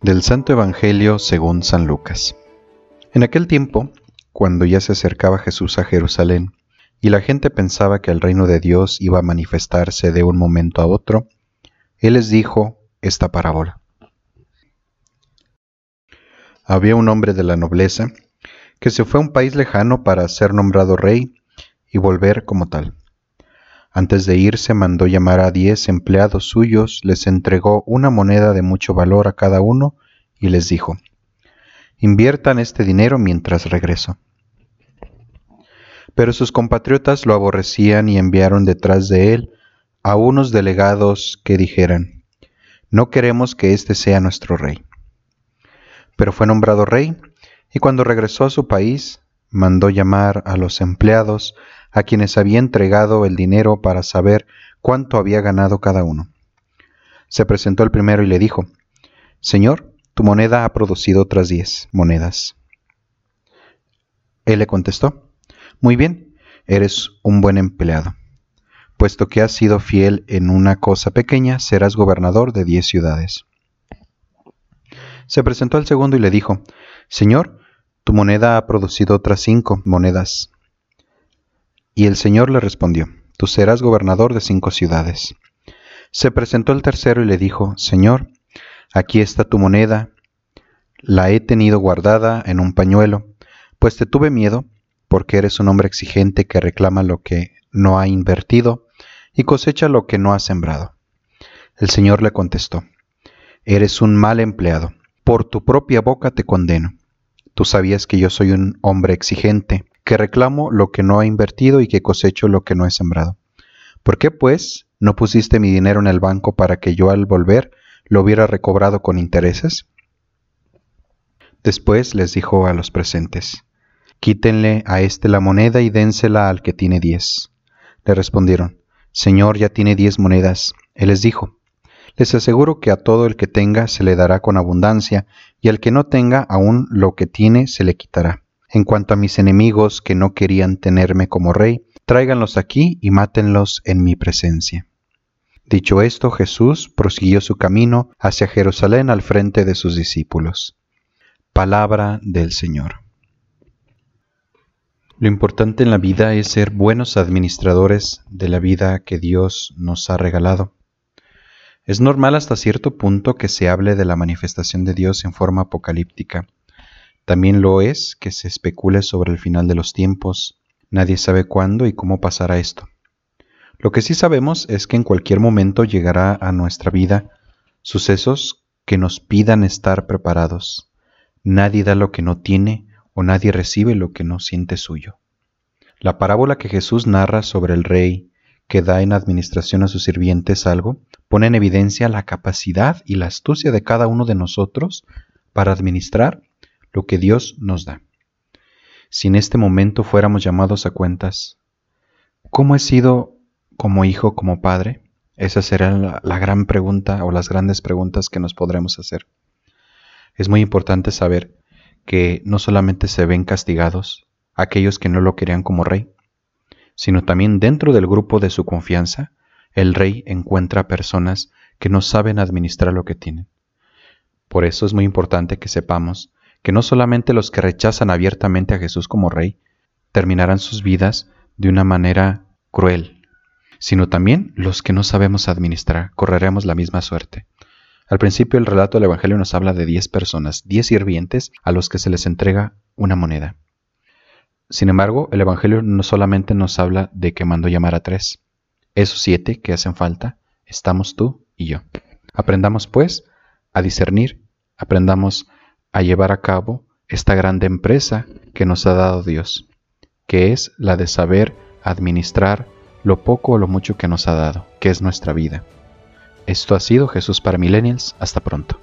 Del Santo Evangelio según San Lucas. En aquel tiempo, cuando ya se acercaba Jesús a Jerusalén, y la gente pensaba que el reino de Dios iba a manifestarse de un momento a otro, Él les dijo esta parábola. Había un hombre de la nobleza que se fue a un país lejano para ser nombrado rey y volver como tal. Antes de irse mandó llamar a diez empleados suyos, les entregó una moneda de mucho valor a cada uno y les dijo, inviertan este dinero mientras regreso. Pero sus compatriotas lo aborrecían y enviaron detrás de él a unos delegados que dijeran, no queremos que éste sea nuestro rey. Pero fue nombrado rey, y cuando regresó a su país, mandó llamar a los empleados a quienes había entregado el dinero para saber cuánto había ganado cada uno. Se presentó el primero y le dijo, Señor, tu moneda ha producido otras diez monedas. Él le contestó, Muy bien, eres un buen empleado. Puesto que has sido fiel en una cosa pequeña, serás gobernador de diez ciudades. Se presentó el segundo y le dijo, Señor, tu moneda ha producido otras cinco monedas. Y el Señor le respondió, Tú serás gobernador de cinco ciudades. Se presentó el tercero y le dijo, Señor, aquí está tu moneda, la he tenido guardada en un pañuelo, pues te tuve miedo, porque eres un hombre exigente que reclama lo que no ha invertido y cosecha lo que no ha sembrado. El Señor le contestó, Eres un mal empleado, por tu propia boca te condeno. Tú sabías que yo soy un hombre exigente, que reclamo lo que no he invertido y que cosecho lo que no he sembrado. ¿Por qué, pues, no pusiste mi dinero en el banco para que yo al volver lo hubiera recobrado con intereses? Después les dijo a los presentes, Quítenle a éste la moneda y dénsela al que tiene diez. Le respondieron, Señor, ya tiene diez monedas. Él les dijo, Les aseguro que a todo el que tenga se le dará con abundancia, y al que no tenga aún lo que tiene se le quitará. En cuanto a mis enemigos que no querían tenerme como rey, tráiganlos aquí y mátenlos en mi presencia. Dicho esto, Jesús prosiguió su camino hacia Jerusalén al frente de sus discípulos. Palabra del Señor. Lo importante en la vida es ser buenos administradores de la vida que Dios nos ha regalado. Es normal hasta cierto punto que se hable de la manifestación de Dios en forma apocalíptica, también lo es que se especule sobre el final de los tiempos. Nadie sabe cuándo y cómo pasará esto. Lo que sí sabemos es que en cualquier momento llegará a nuestra vida sucesos que nos pidan estar preparados. Nadie da lo que no tiene o nadie recibe lo que no siente suyo. La parábola que Jesús narra sobre el rey que da en administración a sus sirvientes algo pone en evidencia la capacidad y la astucia de cada uno de nosotros para administrar lo que Dios nos da. Si en este momento fuéramos llamados a cuentas, ¿cómo he sido como hijo, como padre? Esa será la, la gran pregunta o las grandes preguntas que nos podremos hacer. Es muy importante saber que no solamente se ven castigados aquellos que no lo querían como rey, sino también dentro del grupo de su confianza, el rey encuentra personas que no saben administrar lo que tienen. Por eso es muy importante que sepamos que no solamente los que rechazan abiertamente a Jesús como Rey terminarán sus vidas de una manera cruel, sino también los que no sabemos administrar correremos la misma suerte. Al principio el relato del Evangelio nos habla de diez personas, diez sirvientes a los que se les entrega una moneda. Sin embargo, el Evangelio no solamente nos habla de que mandó llamar a tres. Esos siete que hacen falta, estamos tú y yo. Aprendamos pues a discernir, aprendamos a llevar a cabo esta grande empresa que nos ha dado Dios, que es la de saber administrar lo poco o lo mucho que nos ha dado, que es nuestra vida. Esto ha sido Jesús para Millennials. Hasta pronto.